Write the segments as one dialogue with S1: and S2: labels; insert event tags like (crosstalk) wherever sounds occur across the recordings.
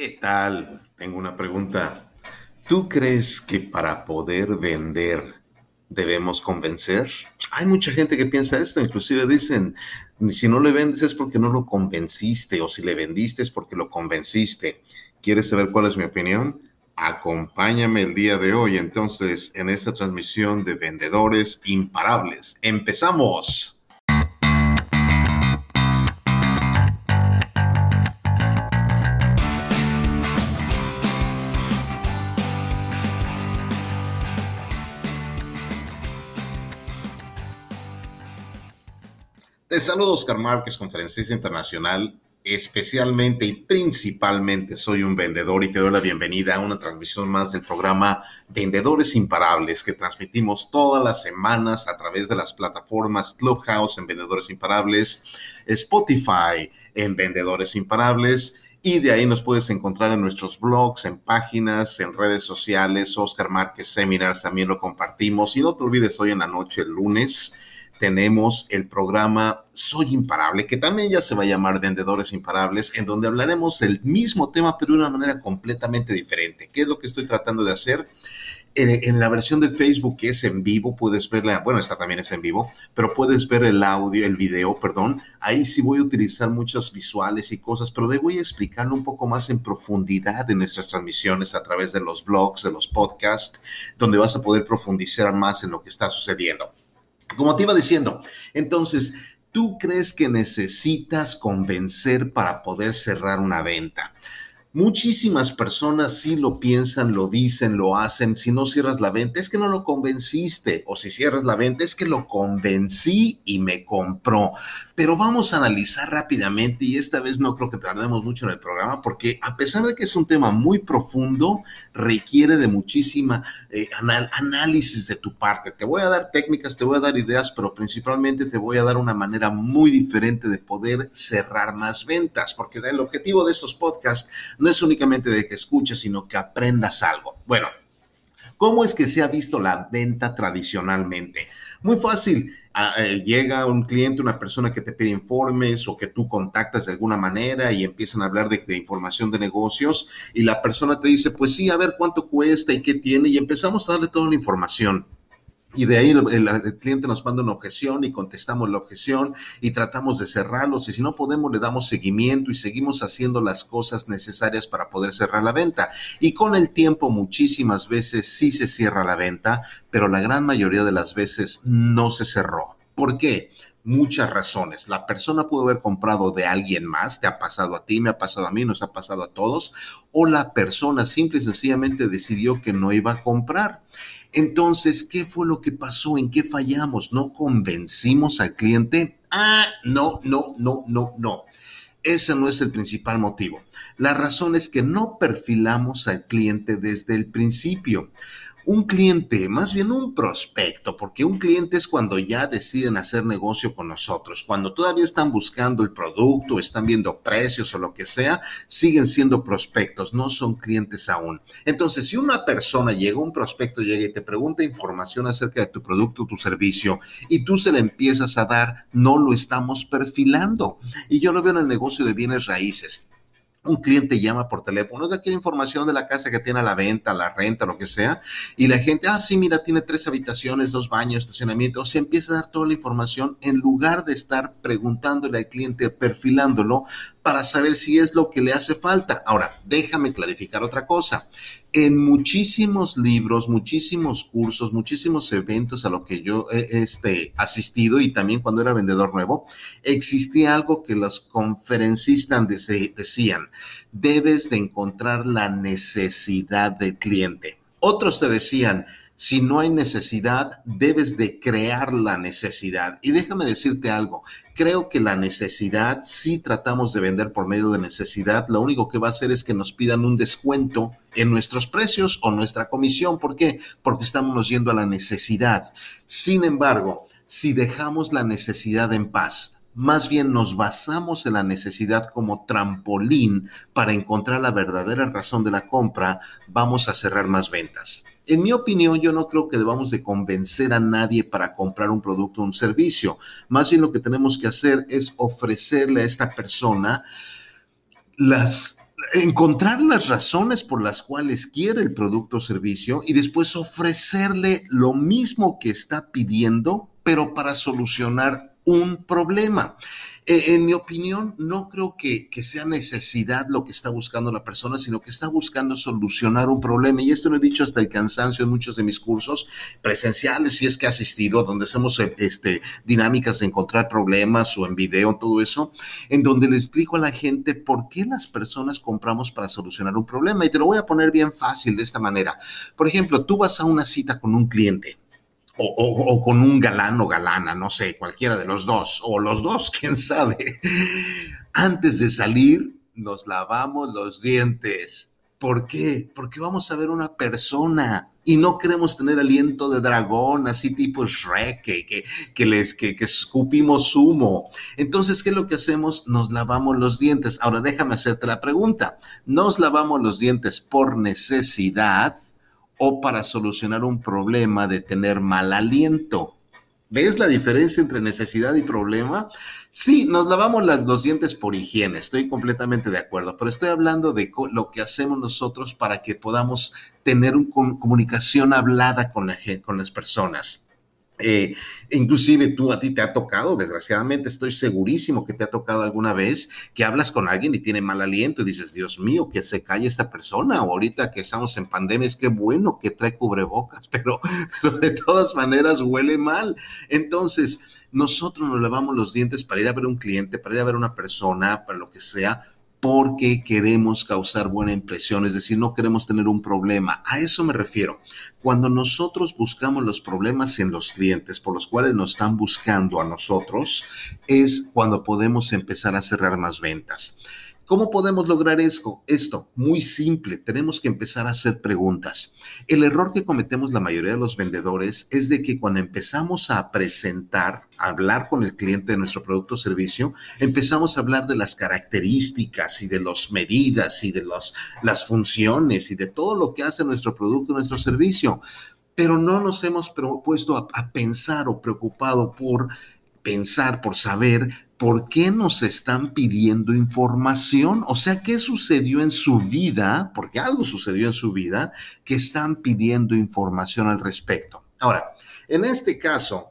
S1: ¿Qué tal? Tengo una pregunta. ¿Tú crees que para poder vender debemos convencer? Hay mucha gente que piensa esto, inclusive dicen, si no le vendes es porque no lo convenciste o si le vendiste es porque lo convenciste. ¿Quieres saber cuál es mi opinión? Acompáñame el día de hoy entonces en esta transmisión de Vendedores Imparables. ¡Empezamos! Te saludo Oscar Márquez, conferencista internacional. Especialmente y principalmente soy un vendedor y te doy la bienvenida a una transmisión más del programa Vendedores Imparables que transmitimos todas las semanas a través de las plataformas Clubhouse en Vendedores Imparables, Spotify en Vendedores Imparables y de ahí nos puedes encontrar en nuestros blogs, en páginas, en redes sociales. Oscar Márquez Seminars también lo compartimos. Y no te olvides hoy en la noche, el lunes, tenemos el programa Soy Imparable, que también ya se va a llamar Vendedores Imparables, en donde hablaremos del mismo tema, pero de una manera completamente diferente. ¿Qué es lo que estoy tratando de hacer? En, la versión de Facebook que es en vivo, puedes verla, bueno, esta también es en vivo, pero puedes ver el audio, el video, perdón. Ahí sí voy a utilizar muchos visuales y cosas, pero voy a explicarlo un poco más en profundidad en nuestras transmisiones a través de los blogs, de los podcasts, donde vas a poder profundizar más en lo que está sucediendo. Como te iba diciendo, entonces, ¿tú crees que necesitas convencer para poder cerrar una venta? Muchísimas personas sí lo piensan, lo dicen, lo hacen. Si no cierras la venta, es que no lo convenciste. O si cierras la venta, es que lo convencí y me compró. Pero vamos a analizar rápidamente y esta vez no creo que tardemos mucho en el programa porque a pesar de que es un tema muy profundo, requiere de muchísima eh, análisis de tu parte. Te voy a dar técnicas, te voy a dar ideas, pero principalmente te voy a dar una manera muy diferente de poder cerrar más ventas porque el objetivo de estos podcasts no es únicamente de que escuches, sino que aprendas algo. Bueno, ¿cómo es que se ha visto la venta tradicionalmente? Muy fácil. Ah, eh, llega un cliente, una persona que te pide informes o que tú contactas de alguna manera y empiezan a hablar de, información de negocios y la persona te dice, pues sí, a ver cuánto cuesta y qué tiene y empezamos a darle toda la información y de ahí el, cliente nos manda una objeción y contestamos la objeción y tratamos de cerrarlos y si no podemos le damos seguimiento y seguimos haciendo las cosas necesarias para poder cerrar la venta. Y con el tiempo muchísimas veces sí se cierra la venta, pero la gran mayoría de las veces no se cerró. ¿Por qué? Muchas razones. La persona pudo haber comprado de alguien más, te ha pasado a ti, me ha pasado a mí, nos ha pasado a todos, o la persona simple y sencillamente decidió que no iba a comprar. Entonces, ¿qué fue lo que pasó? ¿En qué fallamos? ¿No convencimos al cliente? Ah, no, no, no, no, no. Ese no es el principal motivo. La razón es que no perfilamos al cliente desde el principio un cliente, más bien un prospecto, porque un cliente es cuando ya deciden hacer negocio con nosotros, cuando todavía están buscando el producto, están viendo precios o lo que sea, siguen siendo prospectos, no son clientes aún. Entonces, si una persona llega, un prospecto llega y te pregunta información acerca de tu producto, tu servicio, y tú se la empiezas a dar, no lo estamos perfilando. Y yo lo veo en el negocio de bienes raíces un cliente llama por teléfono, oiga, quiere información de la casa que tiene a la venta, la renta, lo que sea, y la gente, ah, sí, mira, tiene tres habitaciones, dos baños, estacionamiento, o sea, empieza a dar toda la información en lugar de estar preguntándole al cliente, perfilándolo, para saber si es lo que le hace falta. Ahora, déjame clarificar otra cosa. En muchísimos libros, muchísimos cursos, muchísimos eventos a los que yo he este, asistido y también cuando era vendedor nuevo, existía algo que los conferencistas decían, debes de encontrar la necesidad del cliente. Otros te decían, si no hay necesidad, debes de crear la necesidad. Y déjame decirte algo, creo que la necesidad, si tratamos de vender por medio de necesidad, lo único que va a hacer es que nos pidan un descuento en nuestros precios o nuestra comisión. ¿Por qué? Porque estamos yendo a la necesidad. Sin embargo, si dejamos la necesidad en paz, más bien nos basamos en la necesidad como trampolín para encontrar la verdadera razón de la compra, vamos a cerrar más ventas. En mi opinión, yo no creo que debamos de convencer a nadie para comprar un producto o un servicio. Más bien lo que tenemos que hacer es ofrecerle a esta persona las encontrar las razones por las cuales quiere el producto o servicio y después ofrecerle lo mismo que está pidiendo, pero para solucionar un problema. Eh, en mi opinión, no creo que, sea necesidad lo que está buscando la persona, sino que está buscando solucionar un problema. Y esto lo he dicho hasta el cansancio en muchos de mis cursos presenciales, si es que he asistido, donde hacemos eh, este, dinámicas de encontrar problemas o en video, todo eso, en donde le explico a la gente por qué las personas compramos para solucionar un problema. Y te lo voy a poner bien fácil de esta manera. Por ejemplo, tú vas a una cita con un cliente o, con un galán o galana, no sé, cualquiera de los dos, o los dos, (laughs) quién sabe. Antes de salir, nos lavamos los dientes. ¿Por qué? Porque vamos a ver una persona y no queremos tener aliento de dragón, así tipo Shrek, que, les, que, que escupimos humo. Entonces, ¿qué es lo que hacemos? Nos lavamos los dientes. Ahora, déjame hacerte la pregunta. ¿Nos lavamos los dientes por necesidad? O para solucionar un problema de tener mal aliento. ¿Ves la diferencia entre necesidad y problema? Sí, nos lavamos los dientes por higiene, estoy completamente de acuerdo, pero estoy hablando de lo que hacemos nosotros para que podamos tener una comunicación hablada con, la, con las personas. Eh, inclusive tú a ti te ha tocado, desgraciadamente estoy segurísimo que te ha tocado alguna vez que hablas con alguien y tiene mal aliento y dices, Dios mío, que se calle esta persona. O ahorita que estamos en pandemia, es que bueno que trae cubrebocas, pero, (laughs) pero de todas maneras huele mal. Entonces, nosotros nos lavamos los dientes para ir a ver un cliente, para ir a ver una persona, para lo que sea, porque queremos causar buena impresión, es decir, no queremos tener un problema. A eso me refiero. Cuando nosotros buscamos los problemas en los clientes por los cuales nos están buscando a nosotros, es cuando podemos empezar a cerrar más ventas. ¿Cómo podemos lograr esto? Esto, muy simple, tenemos que empezar a hacer preguntas. El error que cometemos la mayoría de los vendedores es de que cuando empezamos a presentar, a hablar con el cliente de nuestro producto o servicio, empezamos a hablar de las características y de las medidas y de las funciones y de todo lo que hace nuestro producto, nuestro servicio. Pero no nos hemos puesto a pensar o preocupado por pensar, por saber ¿por qué nos están pidiendo información? O sea, ¿qué sucedió en su vida? Porque algo sucedió en su vida que están pidiendo información al respecto. Ahora, en este caso,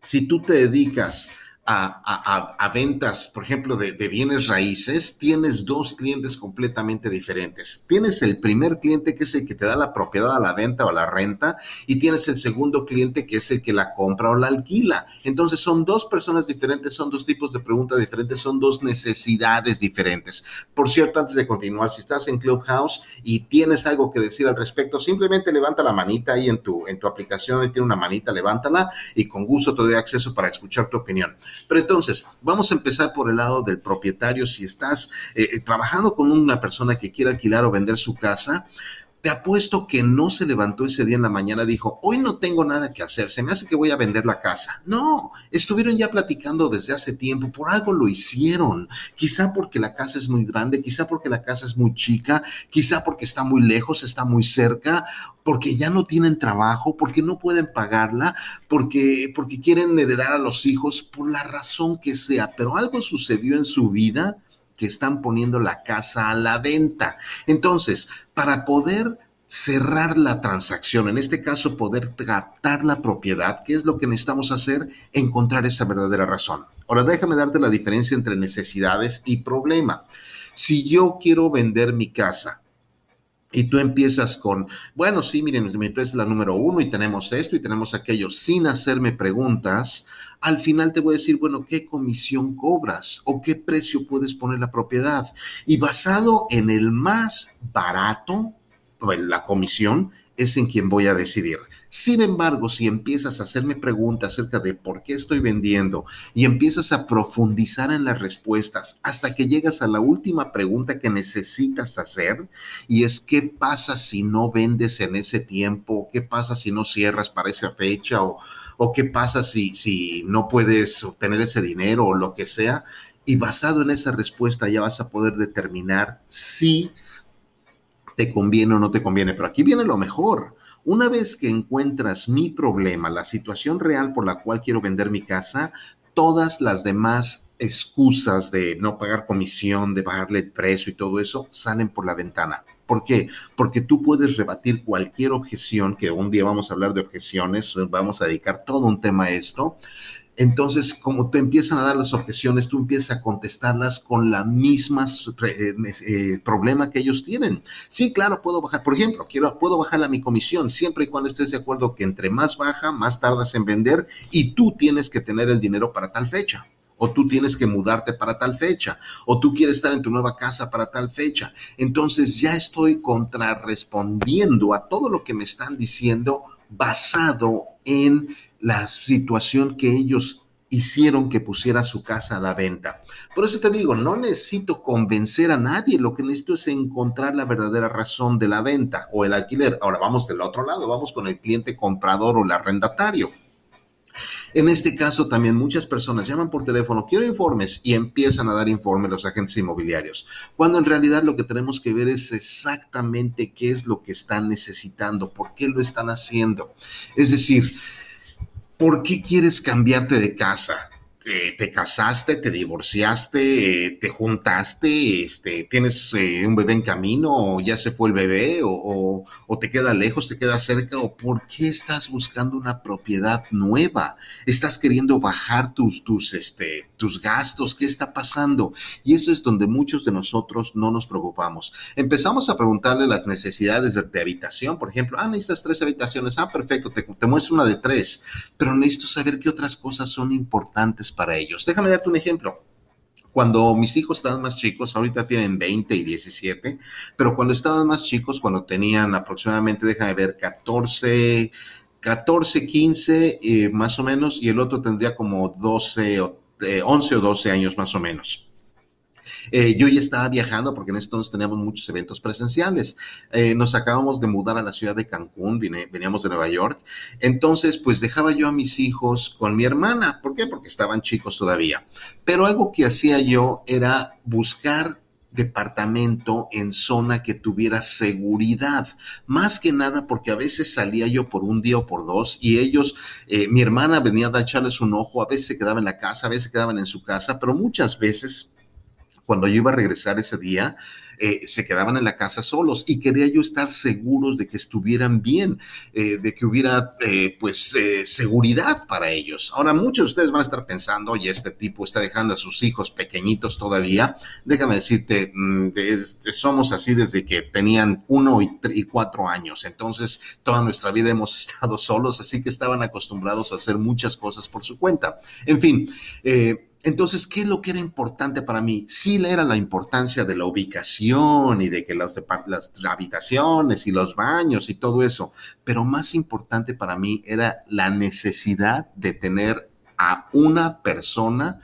S1: si tú te dedicas a, ventas, por ejemplo, de, bienes raíces, tienes dos clientes completamente diferentes. Tienes el primer cliente que es el que te da la propiedad a la venta o a la renta y tienes el segundo cliente que es el que la compra o la alquila. Entonces son dos personas diferentes, son dos tipos de preguntas diferentes, son dos necesidades diferentes. Por cierto, antes de continuar, si estás en Clubhouse y tienes algo que decir al respecto, simplemente levanta la manita ahí en tu, en tu aplicación, y tiene una manita, levántala y con gusto te doy acceso para escuchar tu opinión. Pero entonces, vamos a empezar por el lado del propietario. Si estás eh, eh, trabajando con una persona que quiere alquilar o vender su casa, te apuesto que no se levantó ese día en la mañana, dijo, hoy no tengo nada que hacer, se me hace que voy a vender la casa. No, estuvieron ya platicando desde hace tiempo, por algo lo hicieron. Quizá porque la casa es muy grande, quizá porque la casa es muy chica, quizá porque está muy lejos, está muy cerca, porque ya no tienen trabajo, porque no pueden pagarla, porque, porque quieren heredar a los hijos, por la razón que sea. Pero algo sucedió en su vida que están poniendo la casa a la venta. Entonces, para poder cerrar la transacción, en este caso poder tratar la propiedad, ¿qué es lo que necesitamos hacer? Encontrar esa verdadera razón. Ahora déjame darte la diferencia entre necesidades y problema. Si yo quiero vender mi casa, y tú empiezas con, bueno, sí, miren, mi empresa es la número uno y tenemos esto y tenemos aquello, sin hacerme preguntas, al final te voy a decir, bueno, ¿qué comisión cobras o qué precio puedes poner la propiedad? Y basado en el más barato, la comisión, es en quien voy a decidir. Sin embargo, si empiezas a hacerme preguntas acerca de por qué estoy vendiendo y empiezas a profundizar en las respuestas hasta que llegas a la última pregunta que necesitas hacer y es qué pasa si no vendes en ese tiempo, qué pasa si no cierras para esa fecha o, qué pasa si no puedes obtener ese dinero o lo que sea. Y basado en esa respuesta ya vas a poder determinar si te conviene o no te conviene. Pero aquí viene lo mejor. Una vez que encuentras mi problema, la situación real por la cual quiero vender mi casa, todas las demás excusas de no pagar comisión, de bajarle el precio y todo eso, salen por la ventana. ¿Por qué? Porque tú puedes rebatir cualquier objeción, que un día vamos a hablar de objeciones, vamos a dedicar todo un tema a esto. Entonces, como te empiezan a dar las objeciones, tú empiezas a contestarlas con la misma eh, eh, problema que ellos tienen. Sí, claro, puedo bajar. Por ejemplo, quiero, puedo bajar mi comisión siempre y cuando estés de acuerdo que entre más baja, más tardas en vender y tú tienes que tener el dinero para tal fecha o tú tienes que mudarte para tal fecha, o tú quieres estar en tu nueva casa para tal fecha. Entonces ya estoy contrarrespondiendo a todo lo que me están diciendo basado en la situación que ellos hicieron que pusiera su casa a la venta. Por eso te digo, no necesito convencer a nadie, lo que necesito es encontrar la verdadera razón de la venta o el alquiler. Ahora vamos del otro lado, vamos con el cliente comprador o el arrendatario. En este caso también muchas personas llaman por teléfono, quiero informes y empiezan a dar informes los agentes inmobiliarios, cuando en realidad lo que tenemos que ver es exactamente qué es lo que están necesitando, por qué lo están haciendo. Es decir, ¿por qué quieres cambiarte de casa? Te casaste, te divorciaste, te juntaste, este, tienes eh, un bebé en camino, o ya se fue el bebé, o, o, te queda lejos, te queda cerca, o por qué estás buscando una propiedad nueva, estás queriendo bajar tus, tus, este, tus gastos, ¿qué está pasando? Y eso es donde muchos de nosotros no nos preocupamos. Empezamos a preguntarle las necesidades de, habitación, por ejemplo, ah, necesitas tres habitaciones, ah, perfecto, te, te muestro una de tres, pero necesito saber qué otras cosas son importantes para ellos. Déjame darte un ejemplo. Cuando mis hijos estaban más chicos, ahorita tienen 20 y 17, pero cuando estaban más chicos, cuando tenían aproximadamente, déjame ver, 14, 14, 15 más o menos, y el otro tendría como 12, 11 o 12 años más o menos. Eh, yo ya estaba viajando porque en ese entonces teníamos muchos eventos presenciales. Eh, nos acabamos de mudar a la ciudad de Cancún, veníamos de Nueva York. Entonces, pues dejaba yo a mis hijos con mi hermana. ¿Por qué? Porque estaban chicos todavía. Pero algo que hacía yo era buscar departamento en zona que tuviera seguridad. Más que nada porque a veces salía yo por un día o por dos y ellos, eh, mi hermana venía a echarles un ojo, a veces se quedaba en la casa, a veces quedaban en su casa, pero muchas veces cuando yo iba a regresar ese día, eh, se quedaban en la casa solos y quería yo estar seguros de que estuvieran bien, eh, de que hubiera eh, pues seguridad para ellos. Ahora muchos de ustedes van a estar pensando, oye, este tipo está dejando a sus hijos pequeñitos todavía. Déjame decirte, mm, somos así desde que tenían uno y, y, cuatro años, entonces toda nuestra vida hemos (laughs) estado solos, así que estaban acostumbrados a hacer muchas cosas por su cuenta. En fin, eh, entonces, ¿qué es lo que era importante para mí? Sí era la importancia de la ubicación y de que las, las habitaciones y los baños y todo eso, pero más importante para mí era la necesidad de tener a una persona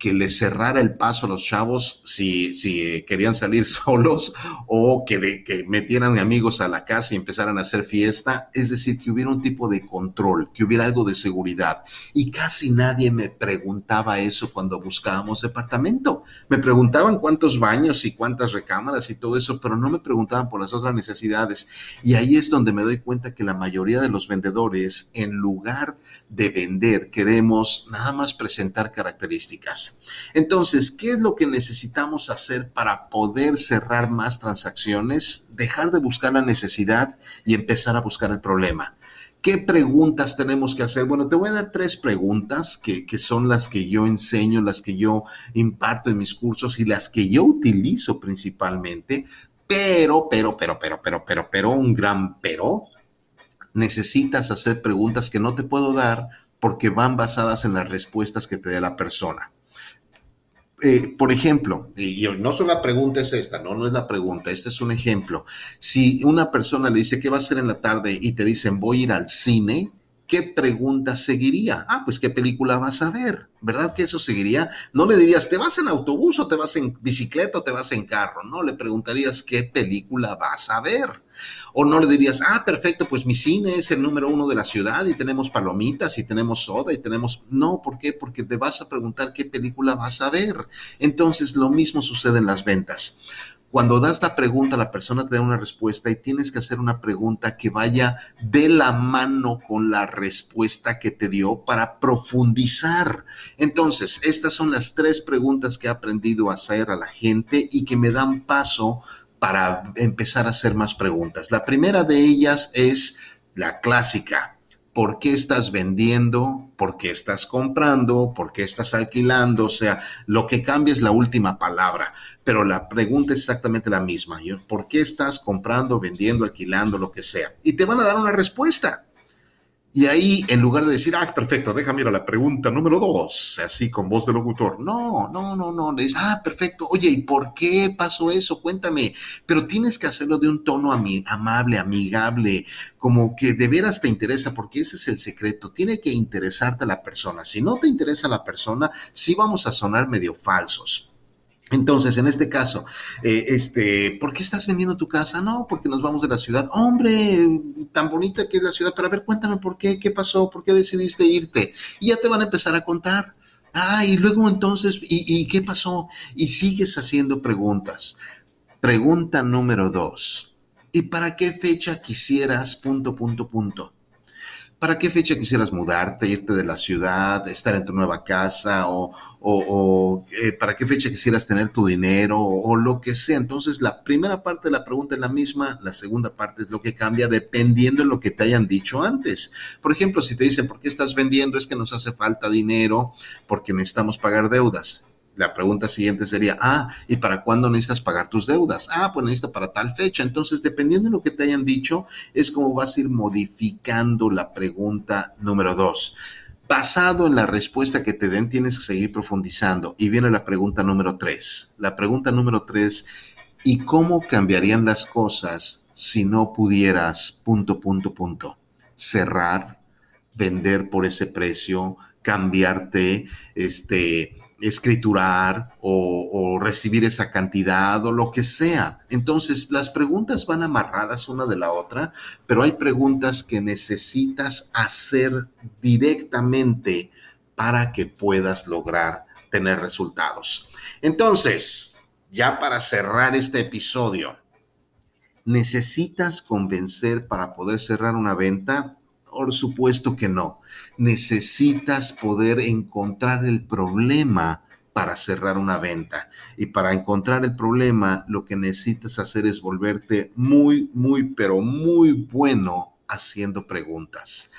S1: que le cerrara el paso a los chavos si, si querían salir (laughs) solos o que, de, que metieran amigos a la casa y empezaran a hacer fiesta. Es decir, que hubiera un tipo de control, que hubiera algo de seguridad. Y casi nadie me preguntaba eso cuando buscábamos departamento. Me preguntaban cuántos baños y cuántas recámaras y todo eso, pero no me preguntaban por las otras necesidades. Y ahí es donde me doy cuenta que la mayoría de los vendedores, en lugar de vender, queremos nada más presentar características. Entonces, ¿qué es lo que necesitamos hacer para poder cerrar más transacciones? Dejar de buscar la necesidad y empezar a buscar el problema. ¿Qué preguntas tenemos que hacer? Bueno, te voy a dar tres preguntas que, que, son las que yo enseño, las que yo imparto en mis cursos y las que yo utilizo principalmente. Pero, pero, pero, pero, pero, pero, pero, un gran pero necesitas hacer preguntas que no te puedo dar porque van basadas en las respuestas que te dé la persona. Eh, por ejemplo, y no solo la pregunta es esta, no, no es la pregunta, este es un ejemplo. Si una persona le dice, ¿qué va a hacer en la tarde? Y te dicen, voy a ir al cine, ¿qué pregunta seguiría? Ah, pues qué película vas a ver, ¿verdad que eso seguiría? No le dirías, ¿te vas en autobús o te vas en bicicleta o te vas en carro? No, le preguntarías, ¿qué película vas a ver? O no le dirías, ah, perfecto, pues mi cine es el número uno de la ciudad y tenemos palomitas y tenemos soda y tenemos... No, ¿por qué? Porque te vas a preguntar qué película vas a ver. Entonces, lo mismo sucede en las ventas. Cuando das la pregunta, la persona te da una respuesta y tienes que hacer una pregunta que vaya de la mano con la respuesta que te dio para profundizar. Entonces, estas son las tres preguntas que he aprendido a hacer a la gente y que me dan paso para empezar a hacer más preguntas. La primera de ellas es la clásica. ¿Por qué estás vendiendo? ¿Por qué estás comprando? ¿Por qué estás alquilando? O sea, lo que cambia es la última palabra, pero la pregunta es exactamente la misma. ¿Por qué estás comprando, vendiendo, alquilando, lo que sea? Y te van a dar una respuesta. Y ahí, en lugar de decir, ah, perfecto, déjame ir a la pregunta número dos, así con voz de locutor. No, no, no, no. Le dices, ah, perfecto. Oye, ¿y por qué pasó eso? Cuéntame. Pero tienes que hacerlo de un tono amable, amigable, como que de veras te interesa, porque ese es el secreto. Tiene que interesarte la persona. Si no te interesa la persona, sí vamos a sonar medio falsos. Entonces, en este caso, eh, este, ¿por qué estás vendiendo tu casa? No, porque nos vamos de la ciudad. Hombre, tan bonita que es la ciudad, pero a ver, cuéntame por qué, qué pasó, por qué decidiste irte. Y ya te van a empezar a contar. Ah, y luego entonces, ¿y, y qué pasó? Y sigues haciendo preguntas. Pregunta número dos. ¿Y para qué fecha quisieras punto, punto, punto? ¿Para qué fecha quisieras mudarte, irte de la ciudad, estar en tu nueva casa o, o, eh, para qué fecha quisieras tener tu dinero o, lo que sea? Entonces, la primera parte de la pregunta es la misma, la segunda parte es lo que cambia dependiendo de lo que te hayan dicho antes. Por ejemplo, si te dicen, ¿por qué estás vendiendo? Es que nos hace falta dinero porque necesitamos pagar deudas la pregunta siguiente sería, ah, ¿y para cuándo necesitas pagar tus deudas? Ah, pues necesito para tal fecha. Entonces, dependiendo de lo que te hayan dicho, es como vas a ir modificando la pregunta número dos. Basado en la respuesta que te den, tienes que seguir profundizando. Y viene la pregunta número tres. La pregunta número tres, ¿y cómo cambiarían las cosas si no pudieras, punto, punto, punto, cerrar, vender por ese precio, cambiarte, este, escriturar o, recibir esa cantidad o lo que sea. Entonces, las preguntas van amarradas una de la otra, pero hay preguntas que necesitas hacer directamente para que puedas lograr tener resultados. Entonces, ya para cerrar este episodio, ¿necesitas convencer para poder cerrar una venta? Por supuesto que no. Necesitas poder encontrar el problema para cerrar una venta. Y para encontrar el problema, lo que necesitas hacer es volverte muy, muy, pero muy bueno haciendo preguntas.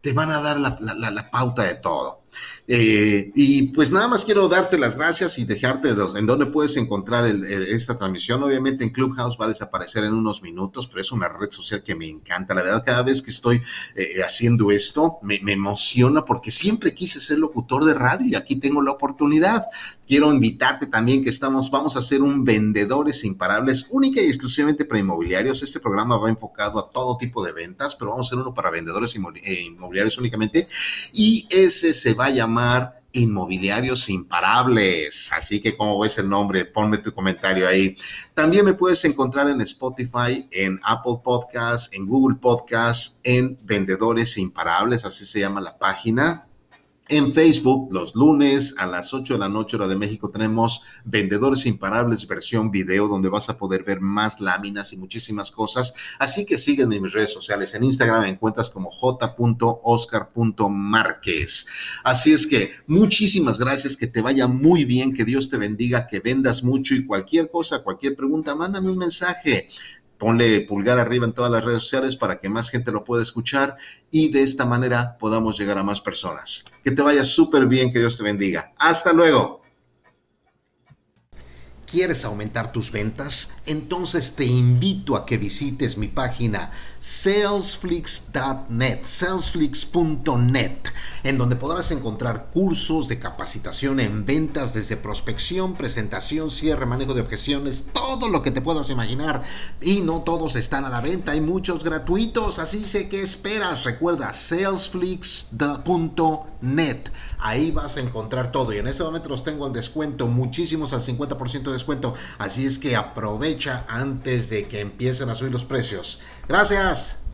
S1: Te van a dar la, la pauta de todo. Eh, y pues nada más quiero darte las gracias y dejarte en dónde puedes encontrar esta transmisión. Obviamente en Clubhouse va a desaparecer en unos minutos, pero es una red social que me encanta. La verdad, cada vez que estoy eh, haciendo esto, me, me, emociona porque siempre quise ser locutor de radio y aquí tengo la oportunidad. Quiero invitarte también que estamos, vamos a hacer un vendedores imparables única y exclusivamente para inmobiliarios. Este programa va enfocado a todo tipo de ventas, pero vamos a hacer uno para vendedores eh, inmobiliarios únicamente. Y ese se llamar Inmobiliarios Imparables. Así que, como ves el nombre, ponme tu comentario ahí. También me puedes encontrar en Spotify, en Apple Podcasts, en Google Podcasts, en Vendedores Imparables, así se llama la página. En Facebook, los lunes a las 8 de la noche, hora de México, tenemos Vendedores Imparables versión video, donde vas a poder ver más láminas y muchísimas cosas. Así que sígueme en mis redes sociales. En Instagram me encuentras como j.oscar.márquez. Así es que muchísimas gracias, que te vaya muy bien, que Dios te bendiga, que vendas mucho y cualquier cosa, cualquier pregunta, mándame un mensaje ponle pulgar arriba en todas las redes sociales para que más gente lo pueda escuchar y de esta manera podamos llegar a más personas. Que te vaya súper bien, que Dios te bendiga. Hasta luego. ¿Quieres aumentar tus ventas? Entonces te invito a que visites mi página salesflix.net, salesflix.net, en donde podrás encontrar cursos de capacitación en ventas desde prospección, presentación, cierre, manejo de objeciones, todo lo que te puedas imaginar. Y no todos están a la venta, hay muchos gratuitos, así sé que esperas. Recuerda salesflix.net. Ahí vas a encontrar todo y en este momento los tengo al descuento, muchísimos al 50% de descuento. Así es que aprovecha antes de que empiecen a subir los precios. Gracias.